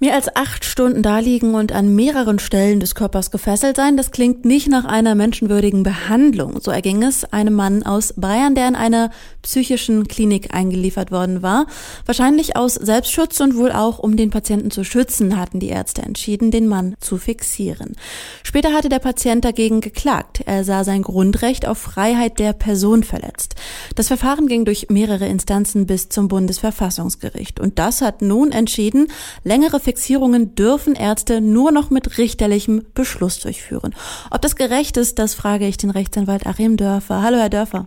Mehr als acht Stunden daliegen und an mehreren Stellen des Körpers gefesselt sein, das klingt nicht nach einer menschenwürdigen Behandlung. So erging es einem Mann aus Bayern, der in einer psychischen Klinik eingeliefert worden war. Wahrscheinlich aus Selbstschutz und wohl auch, um den Patienten zu schützen, hatten die Ärzte entschieden, den Mann zu fixieren. Später hatte der Patient dagegen geklagt. Er sah sein Grundrecht auf Freiheit der Person verletzt. Das Verfahren ging durch mehrere Instanzen bis zum Bundesverfassungsgericht. Und das hat nun entschieden, längere Fixierungen dürfen Ärzte nur noch mit richterlichem Beschluss durchführen. Ob das gerecht ist, das frage ich den Rechtsanwalt Achim Dörfer. Hallo, Herr Dörfer.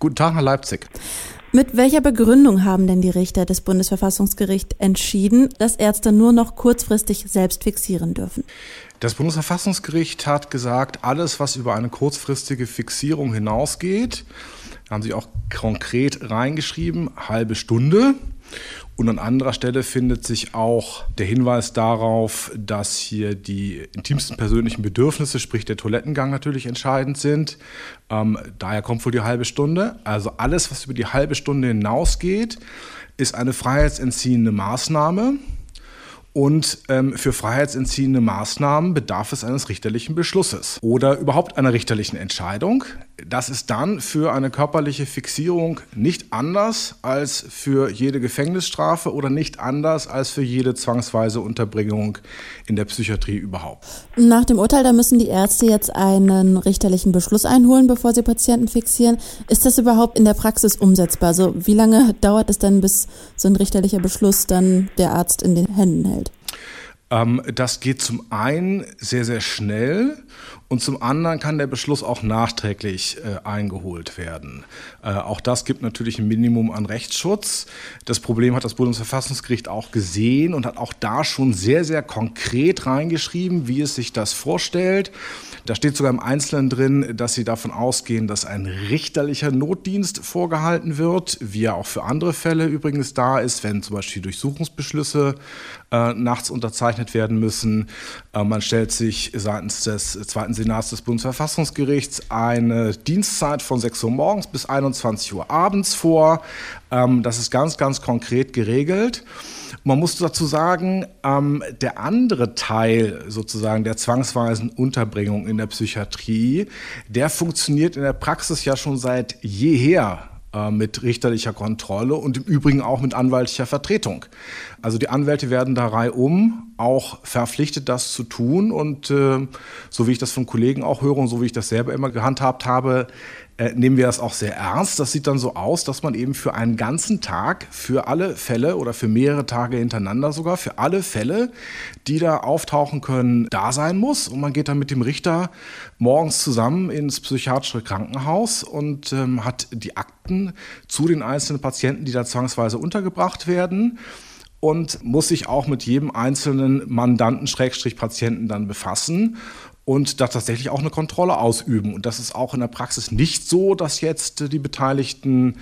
Guten Tag Herr Leipzig. Mit welcher Begründung haben denn die Richter des Bundesverfassungsgerichts entschieden, dass Ärzte nur noch kurzfristig selbst fixieren dürfen? Das Bundesverfassungsgericht hat gesagt, alles, was über eine kurzfristige Fixierung hinausgeht, haben sie auch konkret reingeschrieben, halbe Stunde. Und an anderer Stelle findet sich auch der Hinweis darauf, dass hier die intimsten persönlichen Bedürfnisse, sprich der Toilettengang natürlich entscheidend sind. Ähm, daher kommt wohl die halbe Stunde. Also alles, was über die halbe Stunde hinausgeht, ist eine freiheitsentziehende Maßnahme. Und ähm, für freiheitsentziehende Maßnahmen bedarf es eines richterlichen Beschlusses oder überhaupt einer richterlichen Entscheidung. Das ist dann für eine körperliche Fixierung nicht anders als für jede Gefängnisstrafe oder nicht anders als für jede zwangsweise Unterbringung in der Psychiatrie überhaupt. Nach dem Urteil, da müssen die Ärzte jetzt einen richterlichen Beschluss einholen, bevor sie Patienten fixieren. Ist das überhaupt in der Praxis umsetzbar? Also wie lange dauert es denn, bis so ein richterlicher Beschluss dann der Arzt in den Händen hält? Ähm, das geht zum einen sehr, sehr schnell und zum anderen kann der Beschluss auch nachträglich äh, eingeholt werden. Äh, auch das gibt natürlich ein Minimum an Rechtsschutz. Das Problem hat das Bundesverfassungsgericht auch gesehen und hat auch da schon sehr, sehr konkret reingeschrieben, wie es sich das vorstellt. Da steht sogar im Einzelnen drin, dass sie davon ausgehen, dass ein richterlicher Notdienst vorgehalten wird, wie er auch für andere Fälle übrigens da ist, wenn zum Beispiel Durchsuchungsbeschlüsse äh, nachts unterzeichnet werden müssen. Äh, man stellt sich seitens des zweiten Senats des Bundesverfassungsgerichts eine Dienstzeit von 6 Uhr morgens bis 21 Uhr abends vor. Ähm, das ist ganz, ganz konkret geregelt. Man muss dazu sagen, ähm, der andere Teil sozusagen der zwangsweisen Unterbringung in der Psychiatrie, der funktioniert in der Praxis ja schon seit jeher äh, mit richterlicher Kontrolle und im Übrigen auch mit anwaltlicher Vertretung. Also die Anwälte werden da reihum auch verpflichtet, das zu tun. Und äh, so wie ich das von Kollegen auch höre und so wie ich das selber immer gehandhabt habe, äh, nehmen wir das auch sehr ernst. Das sieht dann so aus, dass man eben für einen ganzen Tag, für alle Fälle oder für mehrere Tage hintereinander sogar, für alle Fälle, die da auftauchen können, da sein muss. Und man geht dann mit dem Richter morgens zusammen ins psychiatrische Krankenhaus und ähm, hat die Akten zu den einzelnen Patienten, die da zwangsweise untergebracht werden und muss sich auch mit jedem einzelnen Mandanten, Schrägstrich Patienten dann befassen und da tatsächlich auch eine Kontrolle ausüben. Und das ist auch in der Praxis nicht so, dass jetzt die beteiligten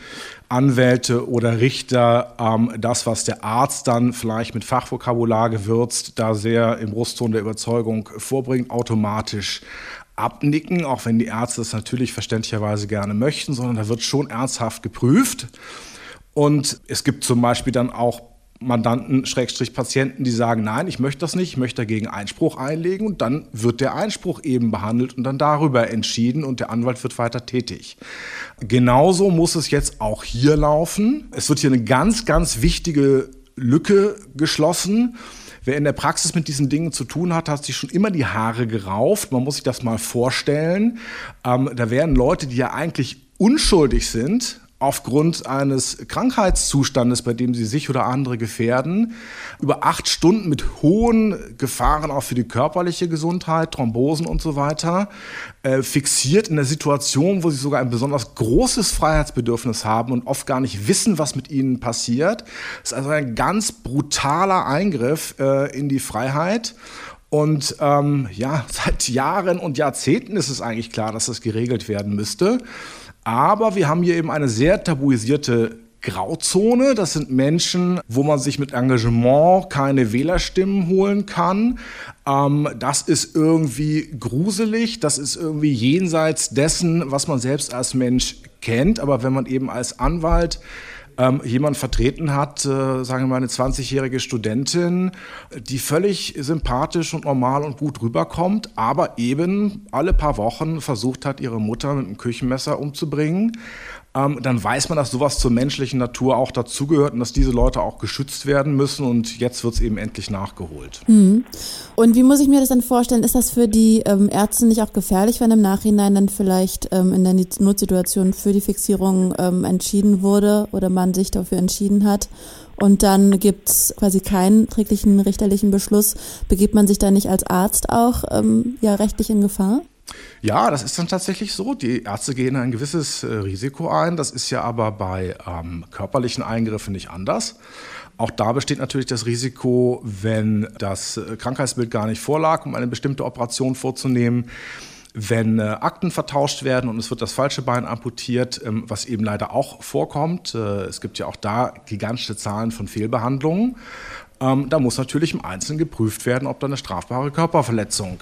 Anwälte oder Richter ähm, das, was der Arzt dann vielleicht mit Fachvokabular gewürzt, da sehr im Brustton der Überzeugung vorbringt, automatisch abnicken, auch wenn die Ärzte es natürlich verständlicherweise gerne möchten, sondern da wird schon ernsthaft geprüft. Und es gibt zum Beispiel dann auch Mandanten, Schrägstrich Patienten, die sagen, nein, ich möchte das nicht, ich möchte dagegen Einspruch einlegen und dann wird der Einspruch eben behandelt und dann darüber entschieden und der Anwalt wird weiter tätig. Genauso muss es jetzt auch hier laufen. Es wird hier eine ganz, ganz wichtige Lücke geschlossen. Wer in der Praxis mit diesen Dingen zu tun hat, hat sich schon immer die Haare gerauft. Man muss sich das mal vorstellen. Ähm, da werden Leute, die ja eigentlich unschuldig sind, aufgrund eines Krankheitszustandes, bei dem sie sich oder andere gefährden, über acht Stunden mit hohen Gefahren auch für die körperliche Gesundheit, Thrombosen und so weiter, äh, fixiert in der Situation, wo sie sogar ein besonders großes Freiheitsbedürfnis haben und oft gar nicht wissen, was mit ihnen passiert. Das ist also ein ganz brutaler Eingriff äh, in die Freiheit. Und ähm, ja, seit Jahren und Jahrzehnten ist es eigentlich klar, dass das geregelt werden müsste. Aber wir haben hier eben eine sehr tabuisierte Grauzone. Das sind Menschen, wo man sich mit Engagement keine Wählerstimmen holen kann. Ähm, das ist irgendwie gruselig. Das ist irgendwie jenseits dessen, was man selbst als Mensch kennt, aber wenn man eben als Anwalt ähm, jemand vertreten hat, äh, sagen wir mal eine 20-jährige Studentin, die völlig sympathisch und normal und gut rüberkommt, aber eben alle paar Wochen versucht hat, ihre Mutter mit einem Küchenmesser umzubringen ähm, dann weiß man, dass sowas zur menschlichen Natur auch dazugehört und dass diese Leute auch geschützt werden müssen. Und jetzt wird es eben endlich nachgeholt. Mhm. Und wie muss ich mir das dann vorstellen? Ist das für die ähm, Ärzte nicht auch gefährlich, wenn im Nachhinein dann vielleicht ähm, in der Notsituation für die Fixierung ähm, entschieden wurde oder man sich dafür entschieden hat? Und dann gibt es quasi keinen träglichen richterlichen Beschluss. Begibt man sich da nicht als Arzt auch ähm, ja rechtlich in Gefahr? Ja, das ist dann tatsächlich so. Die Ärzte gehen ein gewisses äh, Risiko ein. Das ist ja aber bei ähm, körperlichen Eingriffen nicht anders. Auch da besteht natürlich das Risiko, wenn das äh, Krankheitsbild gar nicht vorlag, um eine bestimmte Operation vorzunehmen, wenn äh, Akten vertauscht werden und es wird das falsche Bein amputiert, ähm, was eben leider auch vorkommt. Es gibt ja auch da gigantische Zahlen von Fehlbehandlungen. Ähm, da muss natürlich im Einzelnen geprüft werden, ob da eine strafbare Körperverletzung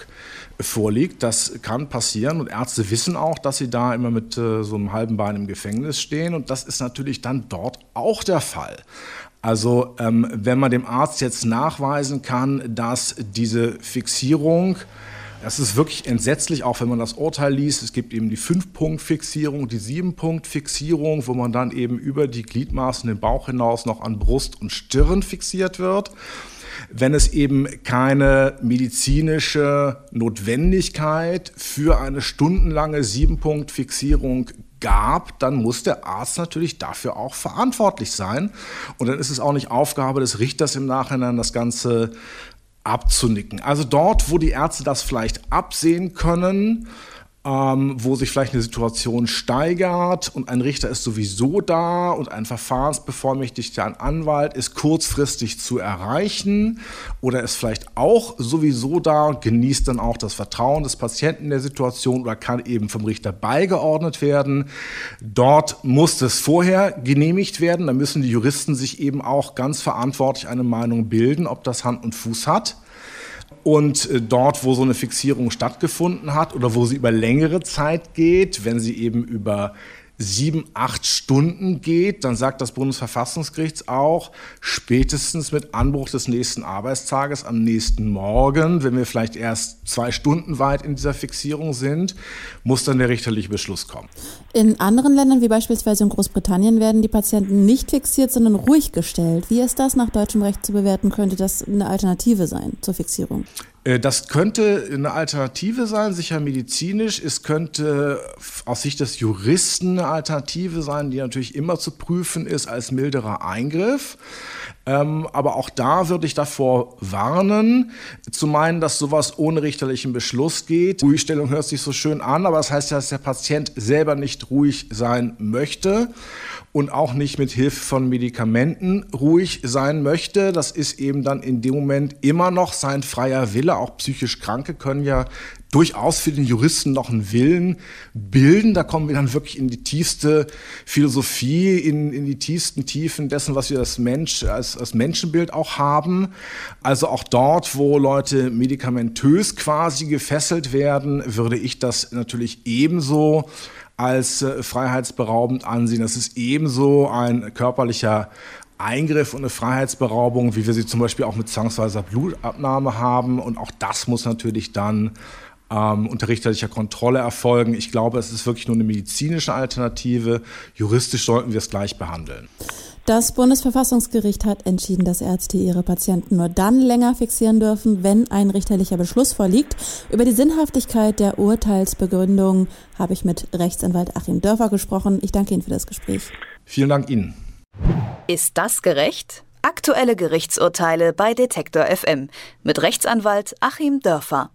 vorliegt. Das kann passieren und Ärzte wissen auch, dass sie da immer mit äh, so einem halben Bein im Gefängnis stehen und das ist natürlich dann dort auch der Fall. Also ähm, wenn man dem Arzt jetzt nachweisen kann, dass diese Fixierung das ist wirklich entsetzlich, auch wenn man das Urteil liest. Es gibt eben die Fünf-Punkt-Fixierung, die Sieben-Punkt-Fixierung, wo man dann eben über die Gliedmaßen den Bauch hinaus noch an Brust und Stirn fixiert wird. Wenn es eben keine medizinische Notwendigkeit für eine stundenlange Sieben-Punkt-Fixierung gab, dann muss der Arzt natürlich dafür auch verantwortlich sein. Und dann ist es auch nicht Aufgabe des Richters im Nachhinein, das Ganze abzunicken. Also dort, wo die Ärzte das vielleicht absehen können, ähm, wo sich vielleicht eine Situation steigert und ein Richter ist sowieso da und ein Verfahrensbevollmächtigter, ein Anwalt ist kurzfristig zu erreichen oder ist vielleicht auch sowieso da, genießt dann auch das Vertrauen des Patienten in der Situation oder kann eben vom Richter beigeordnet werden. Dort muss es vorher genehmigt werden. Da müssen die Juristen sich eben auch ganz verantwortlich eine Meinung bilden, ob das Hand und Fuß hat. Und äh, dort, wo so eine Fixierung stattgefunden hat oder wo sie über längere Zeit geht, wenn sie eben über sieben, acht Stunden geht, dann sagt das Bundesverfassungsgericht auch, spätestens mit Anbruch des nächsten Arbeitstages am nächsten Morgen, wenn wir vielleicht erst zwei Stunden weit in dieser Fixierung sind, muss dann der richterliche Beschluss kommen. In anderen Ländern, wie beispielsweise in Großbritannien, werden die Patienten nicht fixiert, sondern ruhig gestellt. Wie ist das nach deutschem Recht zu bewerten? Könnte das eine Alternative sein zur Fixierung? Äh, das könnte eine Alternative sein, sicher medizinisch. Es könnte aus Sicht des Juristen eine Alternative sein, die natürlich immer zu prüfen ist als milderer Eingriff. Ähm, aber auch da würde ich davor warnen, zu meinen, dass sowas ohne richterlichen Beschluss geht. Ruhigstellung hört sich so schön an, aber das heißt ja, dass der Patient selber nicht ruhig sein möchte und auch nicht mit Hilfe von Medikamenten ruhig sein möchte. Das ist eben dann in dem Moment immer noch sein freier Wille. Auch psychisch Kranke können ja durchaus für den Juristen noch einen Willen bilden. Da kommen wir dann wirklich in die tiefste Philosophie, in, in die tiefsten Tiefen dessen, was wir als Mensch, als, als Menschenbild auch haben. Also auch dort, wo Leute medikamentös quasi gefesselt werden, würde ich das natürlich ebenso als äh, freiheitsberaubend ansehen. Das ist ebenso ein körperlicher Eingriff und eine Freiheitsberaubung, wie wir sie zum Beispiel auch mit zwangsweiser Blutabnahme haben. Und auch das muss natürlich dann ähm, unter richterlicher Kontrolle erfolgen. Ich glaube, es ist wirklich nur eine medizinische Alternative. Juristisch sollten wir es gleich behandeln. Das Bundesverfassungsgericht hat entschieden, dass Ärzte ihre Patienten nur dann länger fixieren dürfen, wenn ein richterlicher Beschluss vorliegt. Über die Sinnhaftigkeit der Urteilsbegründung habe ich mit Rechtsanwalt Achim Dörfer gesprochen. Ich danke Ihnen für das Gespräch. Vielen Dank Ihnen. Ist das gerecht? Aktuelle Gerichtsurteile bei Detektor FM mit Rechtsanwalt Achim Dörfer.